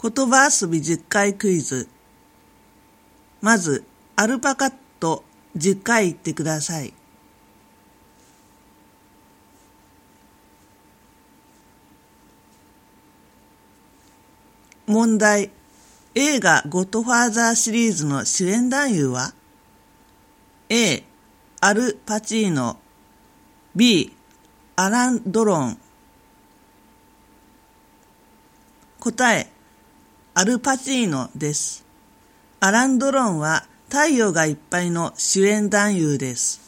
言葉遊び10回クイズ。まず、アルパカと10回言ってください。問題。映画ゴッドファーザーシリーズの主演男優は ?A、アル・パチーノ B、アラン・ドロン答え、アルパチーノです。アラン・ドロンは太陽がいっぱいの主演男優です。